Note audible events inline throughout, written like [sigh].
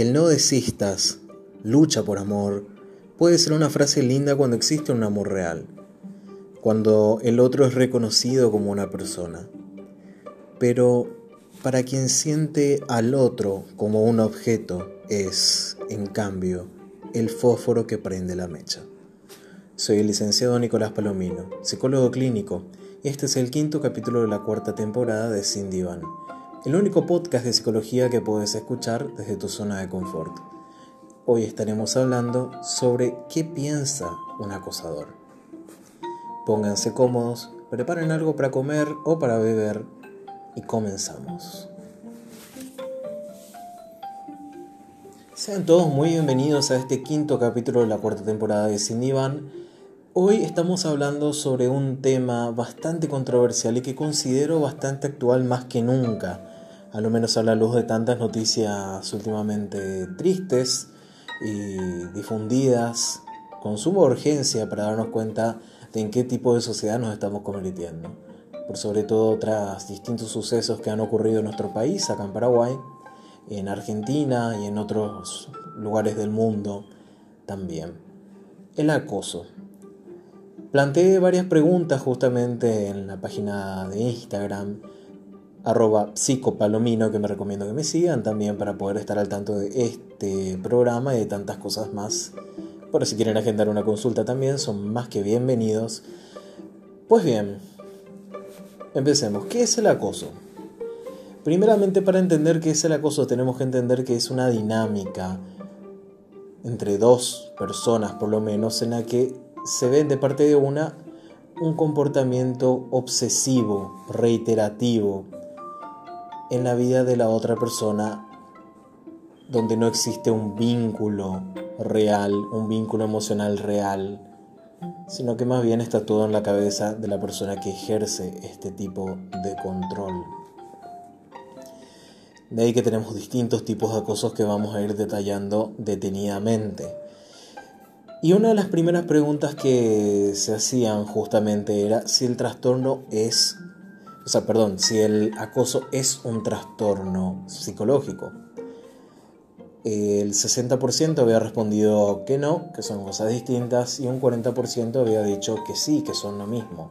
El no desistas, lucha por amor, puede ser una frase linda cuando existe un amor real, cuando el otro es reconocido como una persona. Pero para quien siente al otro como un objeto es, en cambio, el fósforo que prende la mecha. Soy el licenciado Nicolás Palomino, psicólogo clínico, y este es el quinto capítulo de la cuarta temporada de Sin Diván, el único podcast de psicología que puedes escuchar desde tu zona de confort. Hoy estaremos hablando sobre qué piensa un acosador. Pónganse cómodos, preparen algo para comer o para beber y comenzamos. Sean todos muy bienvenidos a este quinto capítulo de la cuarta temporada de Sin Diván Hoy estamos hablando sobre un tema bastante controversial y que considero bastante actual más que nunca, a lo menos a la luz de tantas noticias últimamente tristes y difundidas con suma urgencia para darnos cuenta de en qué tipo de sociedad nos estamos convirtiendo. Por sobre todo tras distintos sucesos que han ocurrido en nuestro país, acá en Paraguay, en Argentina y en otros lugares del mundo también. El acoso. Planteé varias preguntas justamente en la página de Instagram, arroba psicopalomino, que me recomiendo que me sigan también para poder estar al tanto de este programa y de tantas cosas más. Por si quieren agendar una consulta también, son más que bienvenidos. Pues bien, empecemos. ¿Qué es el acoso? Primeramente, para entender qué es el acoso, tenemos que entender que es una dinámica entre dos personas, por lo menos, en la que se ve de parte de una un comportamiento obsesivo, reiterativo en la vida de la otra persona donde no existe un vínculo real, un vínculo emocional real, sino que más bien está todo en la cabeza de la persona que ejerce este tipo de control. De ahí que tenemos distintos tipos de acosos que vamos a ir detallando detenidamente. Y una de las primeras preguntas que se hacían justamente era si el trastorno es, o sea, perdón, si el acoso es un trastorno psicológico. El 60% había respondido que no, que son cosas distintas, y un 40% había dicho que sí, que son lo mismo.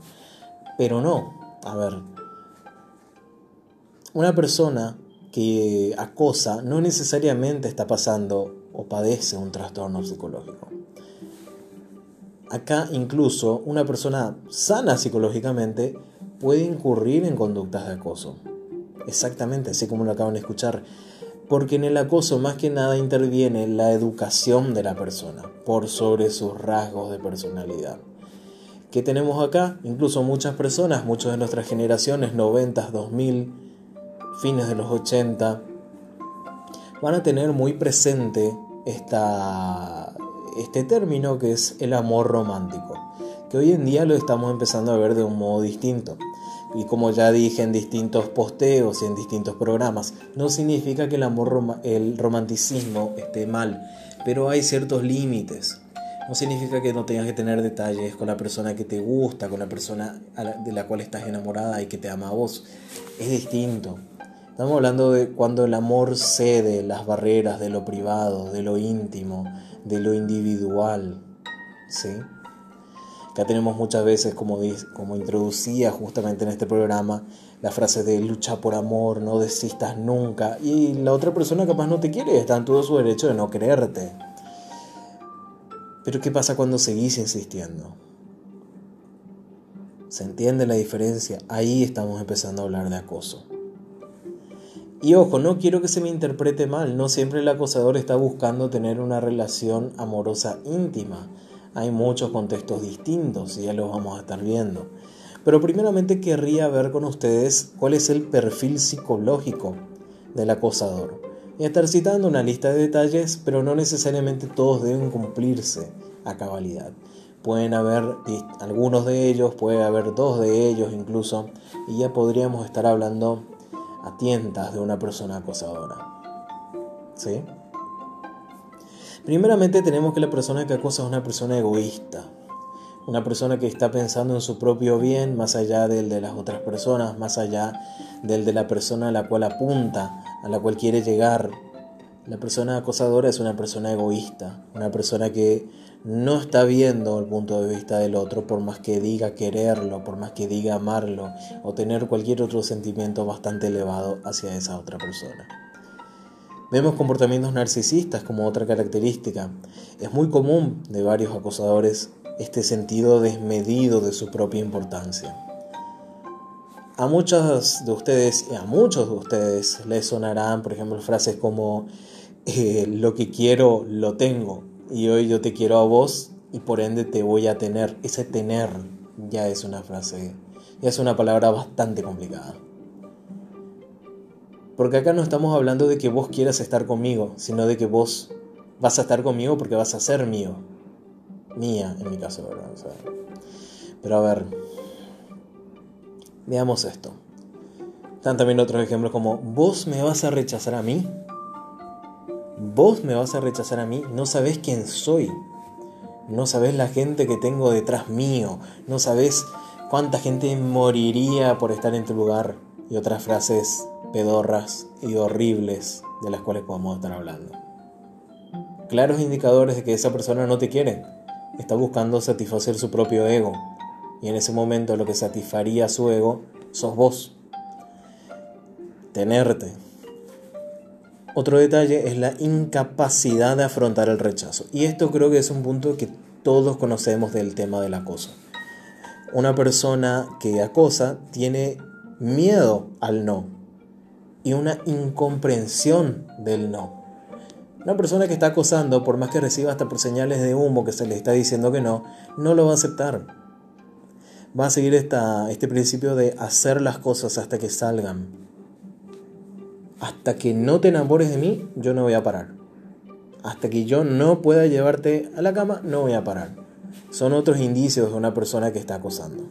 Pero no, a ver, una persona que acosa no necesariamente está pasando o padece un trastorno psicológico. Acá incluso una persona sana psicológicamente puede incurrir en conductas de acoso. Exactamente, así como lo acaban de escuchar. Porque en el acoso más que nada interviene la educación de la persona por sobre sus rasgos de personalidad. ¿Qué tenemos acá? Incluso muchas personas, muchas de nuestras generaciones, 90, 2000, fines de los 80, van a tener muy presente este término que es el amor romántico, que hoy en día lo estamos empezando a ver de un modo distinto. Y como ya dije en distintos posteos y en distintos programas, no significa que el amor el romanticismo esté mal, pero hay ciertos límites. No significa que no tengas que tener detalles con la persona que te gusta, con la persona de la cual estás enamorada y que te ama a vos. Es distinto. Estamos hablando de cuando el amor cede las barreras de lo privado, de lo íntimo, de lo individual. ¿sí? Acá tenemos muchas veces, como, como introducía justamente en este programa, la frase de lucha por amor, no desistas nunca. Y la otra persona capaz no te quiere, está en todo su derecho de no quererte. Pero ¿qué pasa cuando seguís insistiendo? ¿Se entiende la diferencia? Ahí estamos empezando a hablar de acoso. Y ojo, no quiero que se me interprete mal, no siempre el acosador está buscando tener una relación amorosa íntima. Hay muchos contextos distintos y ya los vamos a estar viendo. Pero primeramente querría ver con ustedes cuál es el perfil psicológico del acosador. Y estar citando una lista de detalles, pero no necesariamente todos deben cumplirse a cabalidad. Pueden haber algunos de ellos, puede haber dos de ellos incluso, y ya podríamos estar hablando a tientas de una persona acosadora. ¿Sí? Primeramente tenemos que la persona que acosa es una persona egoísta, una persona que está pensando en su propio bien más allá del de las otras personas, más allá del de la persona a la cual apunta, a la cual quiere llegar La persona acosadora es una persona egoísta, una persona que no está viendo el punto de vista del otro por más que diga quererlo, por más que diga amarlo o tener cualquier otro sentimiento bastante elevado hacia esa otra persona. Vemos comportamientos narcisistas como otra característica. Es muy común de varios acosadores este sentido desmedido de su propia importancia. A muchos de ustedes y a muchos de ustedes les sonarán, por ejemplo, frases como eh, lo que quiero lo tengo y hoy yo te quiero a vos y por ende te voy a tener. Ese tener ya es una frase, ya es una palabra bastante complicada. Porque acá no estamos hablando de que vos quieras estar conmigo, sino de que vos vas a estar conmigo porque vas a ser mío. Mía, en mi caso, ¿verdad? pero a ver, veamos esto. Están también otros ejemplos como, ¿vos me vas a rechazar a mí? ¿Vos me vas a rechazar a mí? No sabés quién soy. No sabés la gente que tengo detrás mío. No sabés cuánta gente moriría por estar en tu lugar. Y otras frases pedorras y horribles de las cuales podemos estar hablando. Claros indicadores de que esa persona no te quiere. Está buscando satisfacer su propio ego. Y en ese momento lo que satisfaría su ego sos vos. Tenerte. Otro detalle es la incapacidad de afrontar el rechazo. Y esto creo que es un punto que todos conocemos del tema del acoso. Una persona que acosa tiene miedo al no, y una incomprensión del no. Una persona que está acosando, por más que reciba hasta por señales de humo que se le está diciendo que no, no lo va a aceptar. Va a seguir este principio de hacer las cosas hasta que salgan. Hasta que no te enamores de mí, yo no voy a parar. Hasta que yo no pueda llevarte a la cama, no voy a parar. Son otros indicios de una persona que está acosando.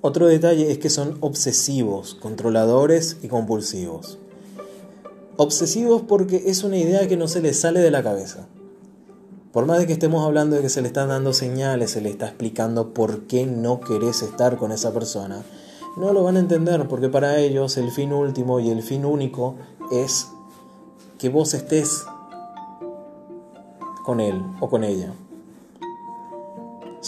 Otro detalle es que son obsesivos, controladores y compulsivos. Obsesivos porque es una idea que no se les sale de la cabeza. Por más de que estemos hablando de que se le están dando señales, se le está explicando por qué no querés estar con esa persona, no lo van a entender porque para ellos el fin último y el fin único es que vos estés con él o con ella.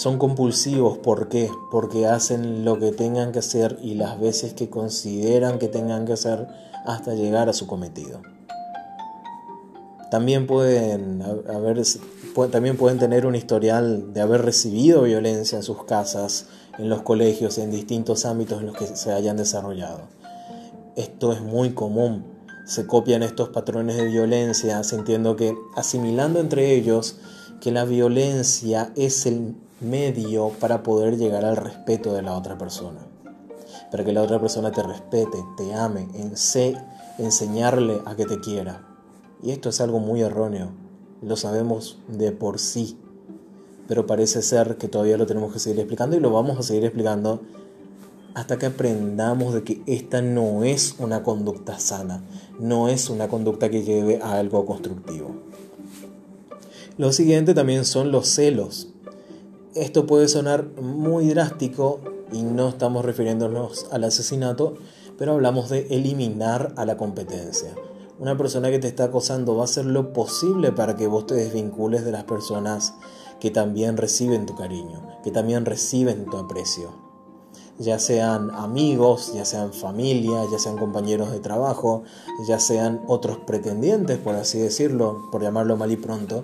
Son compulsivos, ¿por qué? Porque hacen lo que tengan que hacer y las veces que consideran que tengan que hacer hasta llegar a su cometido. También pueden, haber, también pueden tener un historial de haber recibido violencia en sus casas, en los colegios, en distintos ámbitos en los que se hayan desarrollado. Esto es muy común. Se copian estos patrones de violencia, sintiendo que asimilando entre ellos que la violencia es el medio para poder llegar al respeto de la otra persona. Para que la otra persona te respete, te ame, enseñarle a que te quiera. Y esto es algo muy erróneo, lo sabemos de por sí, pero parece ser que todavía lo tenemos que seguir explicando y lo vamos a seguir explicando hasta que aprendamos de que esta no es una conducta sana, no es una conducta que lleve a algo constructivo. Lo siguiente también son los celos. Esto puede sonar muy drástico y no estamos refiriéndonos al asesinato, pero hablamos de eliminar a la competencia. Una persona que te está acosando va a hacer lo posible para que vos te desvincules de las personas que también reciben tu cariño, que también reciben tu aprecio. Ya sean amigos, ya sean familia, ya sean compañeros de trabajo, ya sean otros pretendientes, por así decirlo, por llamarlo mal y pronto,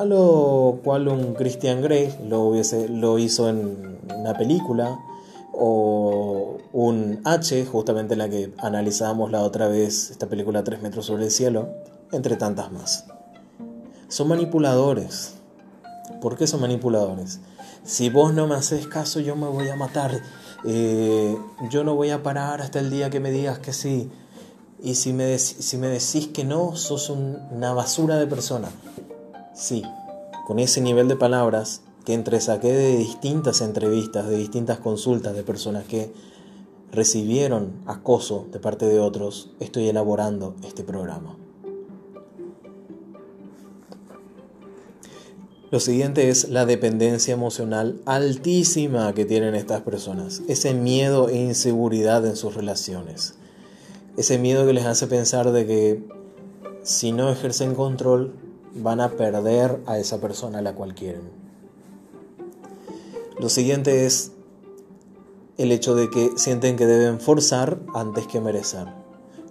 a lo cual un Christian Grey lo, hubiese, lo hizo en una película, o un H, justamente la que analizábamos la otra vez, esta película 3 metros sobre el cielo, entre tantas más. Son manipuladores. ¿Por qué son manipuladores? Si vos no me haces caso, yo me voy a matar. Eh, yo no voy a parar hasta el día que me digas que sí. Y si me, si me decís que no, sos una basura de persona. Sí, con ese nivel de palabras que entresaqué de distintas entrevistas, de distintas consultas de personas que recibieron acoso de parte de otros, estoy elaborando este programa. Lo siguiente es la dependencia emocional altísima que tienen estas personas, ese miedo e inseguridad en sus relaciones, ese miedo que les hace pensar de que si no ejercen control, van a perder a esa persona a la cual quieren. Lo siguiente es el hecho de que sienten que deben forzar antes que merecer.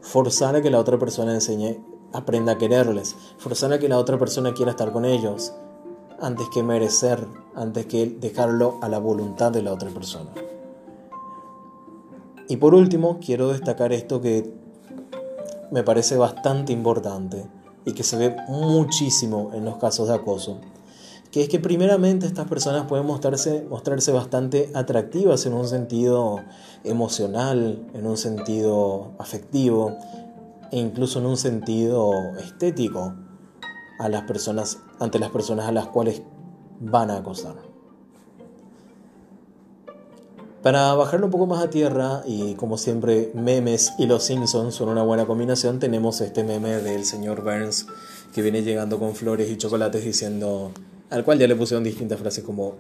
Forzar a que la otra persona enseñe, aprenda a quererles. Forzar a que la otra persona quiera estar con ellos antes que merecer, antes que dejarlo a la voluntad de la otra persona. Y por último, quiero destacar esto que me parece bastante importante y que se ve muchísimo en los casos de acoso, que es que primeramente estas personas pueden mostrarse, mostrarse bastante atractivas en un sentido emocional, en un sentido afectivo e incluso en un sentido estético a las personas, ante las personas a las cuales van a acosar. Para bajarlo un poco más a tierra, y como siempre, memes y los Simpsons son una buena combinación, tenemos este meme del señor Burns que viene llegando con flores y chocolates diciendo, al cual ya le pusieron distintas frases como,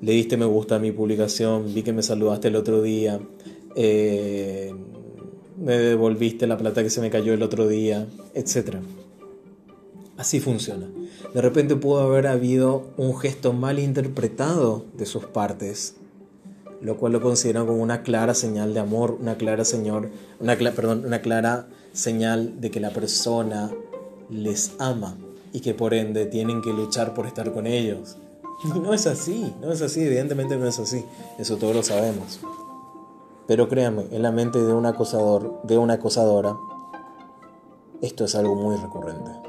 le diste me gusta a mi publicación, vi que me saludaste el otro día, eh, me devolviste la plata que se me cayó el otro día, etc. Así funciona. De repente pudo haber habido un gesto mal interpretado de sus partes lo cual lo consideran como una clara señal de amor, una clara, señor, una, perdón, una clara señal de que la persona les ama y que por ende tienen que luchar por estar con ellos. no es así, no es así, evidentemente no es así, eso todos lo sabemos. Pero créanme, en la mente de un acosador, de una acosadora, esto es algo muy recurrente.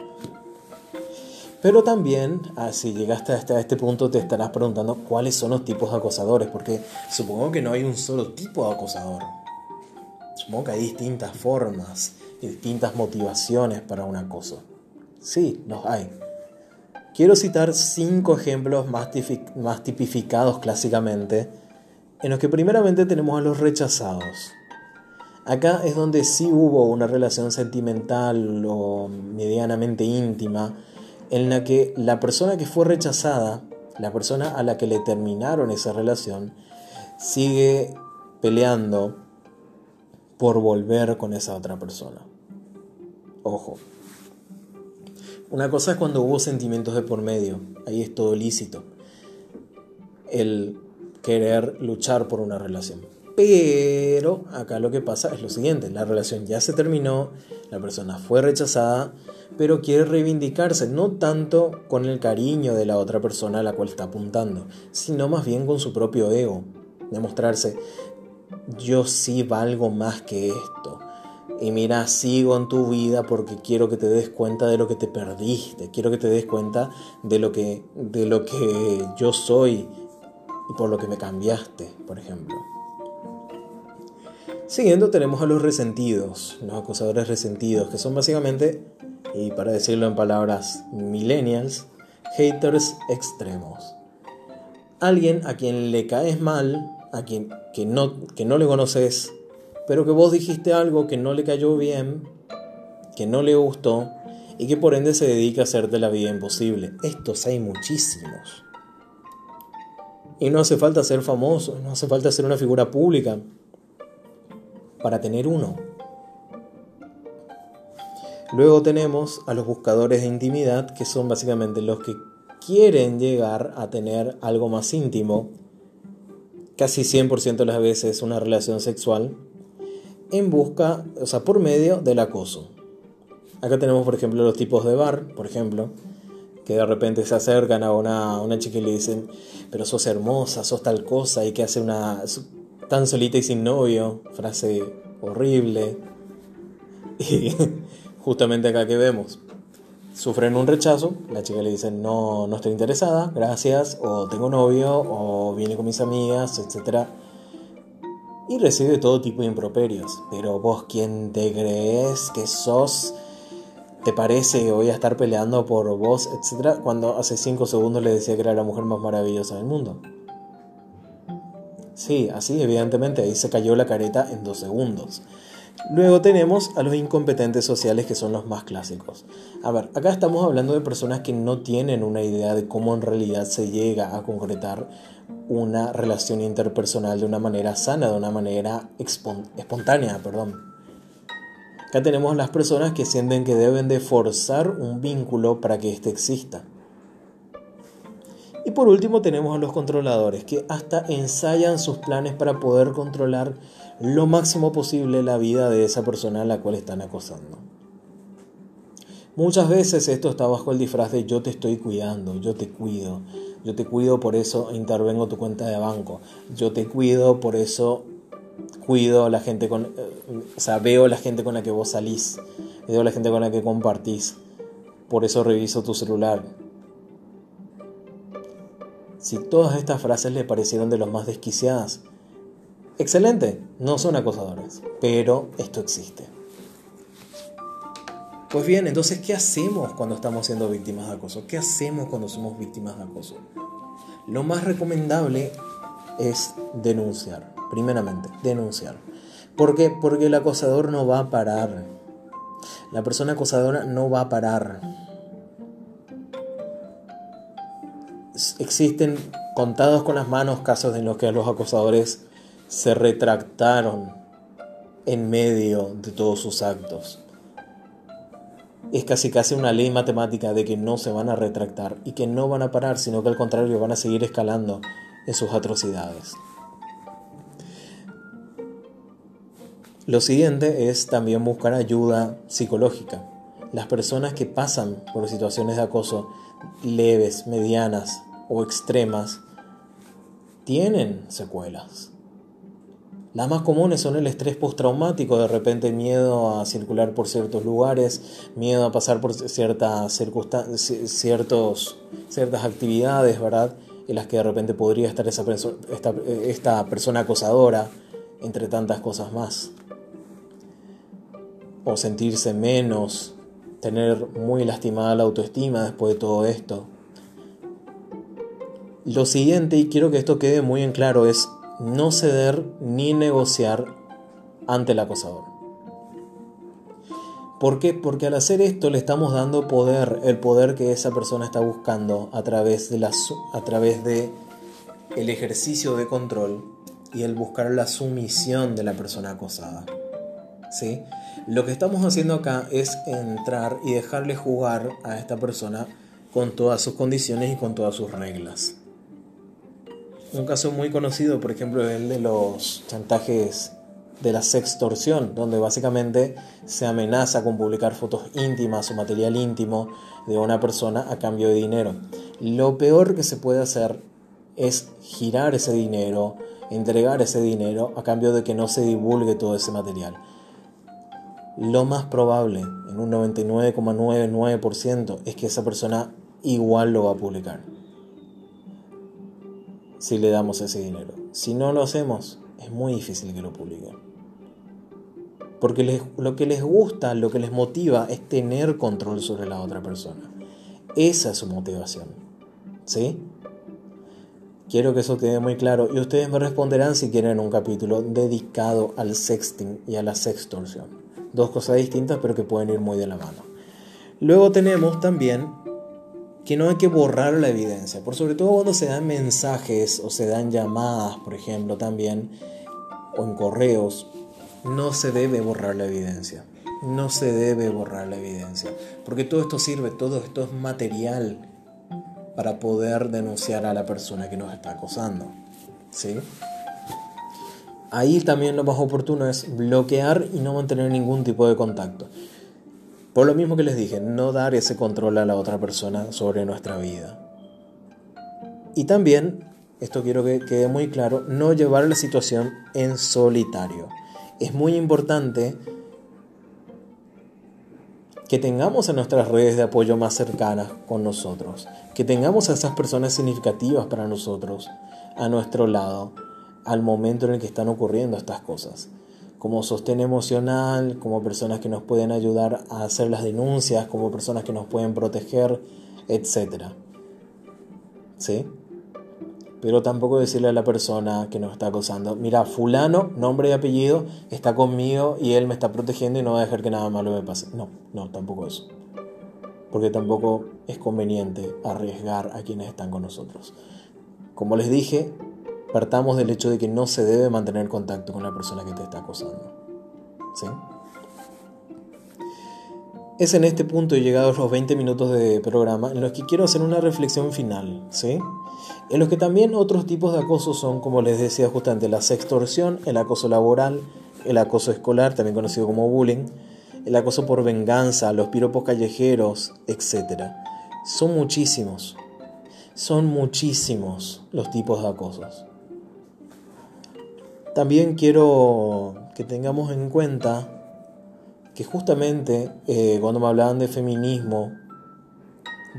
Pero también, ah, si llegaste hasta este punto, te estarás preguntando cuáles son los tipos de acosadores, porque supongo que no hay un solo tipo de acosador. Supongo que hay distintas formas y distintas motivaciones para un acoso. Sí, los hay. Quiero citar cinco ejemplos más, más tipificados clásicamente, en los que primeramente tenemos a los rechazados. Acá es donde sí hubo una relación sentimental o medianamente íntima, en la que la persona que fue rechazada, la persona a la que le terminaron esa relación, sigue peleando por volver con esa otra persona. Ojo. Una cosa es cuando hubo sentimientos de por medio, ahí es todo lícito. El querer luchar por una relación. Pero acá lo que pasa es lo siguiente, la relación ya se terminó, la persona fue rechazada, pero quiere reivindicarse, no tanto con el cariño de la otra persona a la cual está apuntando, sino más bien con su propio ego, demostrarse, yo sí valgo más que esto. Y mira, sigo en tu vida porque quiero que te des cuenta de lo que te perdiste, quiero que te des cuenta de lo que, de lo que yo soy y por lo que me cambiaste, por ejemplo. Siguiendo tenemos a los resentidos, los acosadores resentidos, que son básicamente, y para decirlo en palabras millennials, haters extremos. Alguien a quien le caes mal, a quien que no, que no le conoces, pero que vos dijiste algo que no le cayó bien, que no le gustó, y que por ende se dedica a hacerte la vida imposible. Estos hay muchísimos. Y no hace falta ser famoso, no hace falta ser una figura pública para tener uno. Luego tenemos a los buscadores de intimidad, que son básicamente los que quieren llegar a tener algo más íntimo, casi 100% de las veces una relación sexual, en busca, o sea, por medio del acoso. Acá tenemos, por ejemplo, los tipos de bar, por ejemplo, que de repente se acercan a una, una chica y le dicen, pero sos hermosa, sos tal cosa, y que hace una, tan solita y sin novio, frase horrible. [laughs] Y justamente acá que vemos, sufren un rechazo, la chica le dice no, no estoy interesada, gracias, o tengo novio, o viene con mis amigas, etc. Y recibe todo tipo de improperios. Pero vos, ¿quién te crees que sos? ¿Te parece que voy a estar peleando por vos, etcétera? Cuando hace 5 segundos le decía que era la mujer más maravillosa del mundo. Sí, así, evidentemente, ahí se cayó la careta en dos segundos. Luego tenemos a los incompetentes sociales que son los más clásicos. A ver, acá estamos hablando de personas que no tienen una idea de cómo en realidad se llega a concretar una relación interpersonal de una manera sana, de una manera espontánea, perdón. Acá tenemos las personas que sienten que deben de forzar un vínculo para que éste exista. Y por último tenemos a los controladores, que hasta ensayan sus planes para poder controlar lo máximo posible la vida de esa persona a la cual están acosando. Muchas veces esto está bajo el disfraz de yo te estoy cuidando, yo te cuido, yo te cuido por eso intervengo tu cuenta de banco, yo te cuido por eso cuido a la gente con, eh, o sea, veo la gente con la que vos salís, veo la gente con la que compartís, por eso reviso tu celular. Si todas estas frases le parecieron de los más desquiciadas, excelente, no son acosadores, pero esto existe. Pues bien, entonces, ¿qué hacemos cuando estamos siendo víctimas de acoso? ¿Qué hacemos cuando somos víctimas de acoso? Lo más recomendable es denunciar, primeramente, denunciar. ¿Por qué? Porque el acosador no va a parar. La persona acosadora no va a parar. Existen contados con las manos casos en los que los acosadores se retractaron en medio de todos sus actos. Es casi casi una ley matemática de que no se van a retractar y que no van a parar, sino que al contrario van a seguir escalando en sus atrocidades. Lo siguiente es también buscar ayuda psicológica. Las personas que pasan por situaciones de acoso leves, medianas o extremas tienen secuelas. Las más comunes son el estrés postraumático, de repente miedo a circular por ciertos lugares, miedo a pasar por ciertas ciertos, ciertas actividades, ¿verdad? En las que de repente podría estar esa esta, esta persona acosadora, entre tantas cosas más. O sentirse menos, tener muy lastimada la autoestima después de todo esto. Lo siguiente, y quiero que esto quede muy en claro, es no ceder ni negociar ante el acosador. ¿Por qué? Porque al hacer esto le estamos dando poder, el poder que esa persona está buscando a través de, la, a través de el ejercicio de control y el buscar la sumisión de la persona acosada. ¿Sí? Lo que estamos haciendo acá es entrar y dejarle jugar a esta persona con todas sus condiciones y con todas sus reglas. Un caso muy conocido, por ejemplo, es el de los chantajes de la sextorsión, donde básicamente se amenaza con publicar fotos íntimas o material íntimo de una persona a cambio de dinero. Lo peor que se puede hacer es girar ese dinero, entregar ese dinero a cambio de que no se divulgue todo ese material. Lo más probable, en un 99,99%, es que esa persona igual lo va a publicar si le damos ese dinero. Si no lo hacemos, es muy difícil que lo publiquen. Porque lo que les gusta, lo que les motiva es tener control sobre la otra persona. Esa es su motivación. ¿Sí? Quiero que eso quede muy claro y ustedes me responderán si quieren un capítulo dedicado al sexting y a la sextorsión. Dos cosas distintas pero que pueden ir muy de la mano. Luego tenemos también que no hay que borrar la evidencia, por sobre todo cuando se dan mensajes o se dan llamadas, por ejemplo, también, o en correos, no se debe borrar la evidencia. No se debe borrar la evidencia, porque todo esto sirve, todo esto es material para poder denunciar a la persona que nos está acosando. ¿Sí? Ahí también lo más oportuno es bloquear y no mantener ningún tipo de contacto. Por lo mismo que les dije, no dar ese control a la otra persona sobre nuestra vida. Y también, esto quiero que quede muy claro, no llevar la situación en solitario. Es muy importante que tengamos a nuestras redes de apoyo más cercanas con nosotros, que tengamos a esas personas significativas para nosotros a nuestro lado al momento en el que están ocurriendo estas cosas como sostén emocional, como personas que nos pueden ayudar a hacer las denuncias, como personas que nos pueden proteger, etc. ¿Sí? Pero tampoco decirle a la persona que nos está acosando, mira, fulano, nombre y apellido, está conmigo y él me está protegiendo y no va a dejar que nada malo me pase. No, no, tampoco eso. Porque tampoco es conveniente arriesgar a quienes están con nosotros. Como les dije, partamos del hecho de que no se debe mantener contacto con la persona que te está acosando. ¿Sí? es en este punto, llegados los 20 minutos de programa, en los que quiero hacer una reflexión final, ¿sí? En los que también otros tipos de acoso son, como les decía justamente, la sextorsión, el acoso laboral, el acoso escolar, también conocido como bullying, el acoso por venganza, los piropos callejeros, etc. Son muchísimos, son muchísimos los tipos de acosos. También quiero que tengamos en cuenta que justamente eh, cuando me hablaban de feminismo,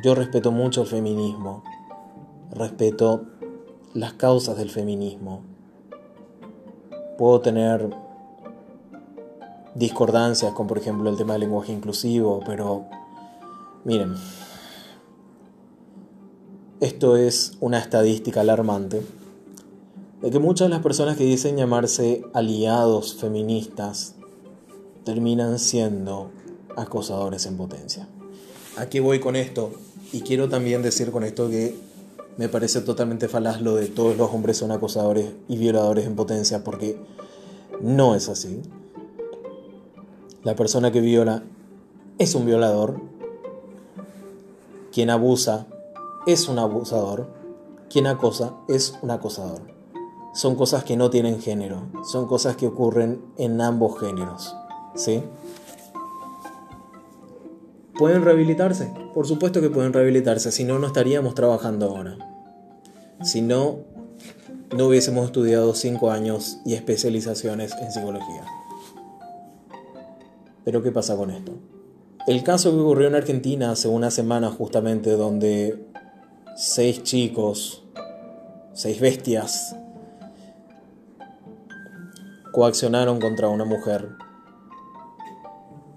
yo respeto mucho el feminismo, respeto las causas del feminismo. Puedo tener discordancias con, por ejemplo, el tema del lenguaje inclusivo, pero miren, esto es una estadística alarmante de que muchas de las personas que dicen llamarse aliados feministas terminan siendo acosadores en potencia. Aquí voy con esto? Y quiero también decir con esto que me parece totalmente falaz lo de todos los hombres son acosadores y violadores en potencia, porque no es así. La persona que viola es un violador. Quien abusa es un abusador. Quien acosa es un acosador. Son cosas que no tienen género, son cosas que ocurren en ambos géneros. ¿Sí? ¿Pueden rehabilitarse? Por supuesto que pueden rehabilitarse, si no, no estaríamos trabajando ahora. Si no, no hubiésemos estudiado cinco años y especializaciones en psicología. Pero ¿qué pasa con esto? El caso que ocurrió en Argentina hace una semana justamente donde seis chicos, seis bestias, coaccionaron contra una mujer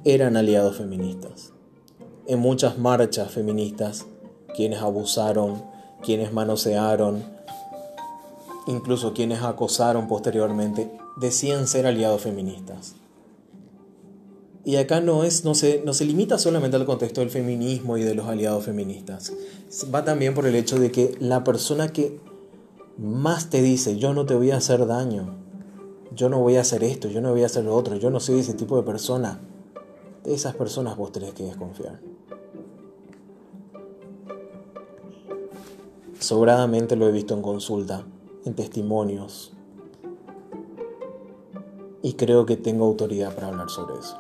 eran aliados feministas. En muchas marchas feministas, quienes abusaron, quienes manosearon, incluso quienes acosaron posteriormente, decían ser aliados feministas. Y acá no, es, no, se, no se limita solamente al contexto del feminismo y de los aliados feministas. Va también por el hecho de que la persona que más te dice, yo no te voy a hacer daño, yo no voy a hacer esto, yo no voy a hacer lo otro, yo no soy ese tipo de persona, de esas personas vos tenés que desconfiar. Sobradamente lo he visto en consulta, en testimonios, y creo que tengo autoridad para hablar sobre eso.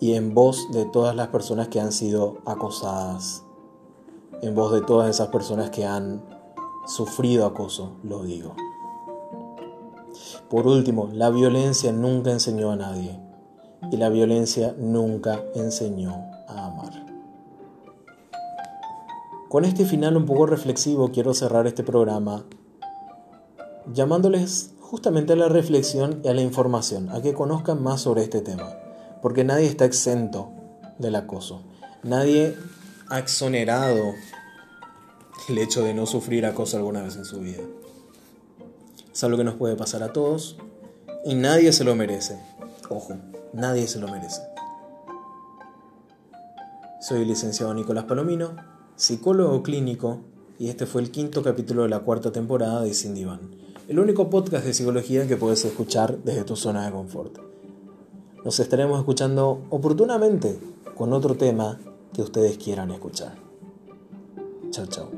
Y en voz de todas las personas que han sido acosadas, en voz de todas esas personas que han sufrido acoso, lo digo. Por último, la violencia nunca enseñó a nadie y la violencia nunca enseñó a amar. Con este final un poco reflexivo quiero cerrar este programa llamándoles justamente a la reflexión y a la información, a que conozcan más sobre este tema, porque nadie está exento del acoso, nadie ha exonerado el hecho de no sufrir acoso alguna vez en su vida. Es algo que nos puede pasar a todos y nadie se lo merece. Ojo, nadie se lo merece. Soy el licenciado Nicolás Palomino, psicólogo clínico, y este fue el quinto capítulo de la cuarta temporada de Sin Diván, el único podcast de psicología que puedes escuchar desde tu zona de confort. Nos estaremos escuchando oportunamente con otro tema que ustedes quieran escuchar. Chao, chao.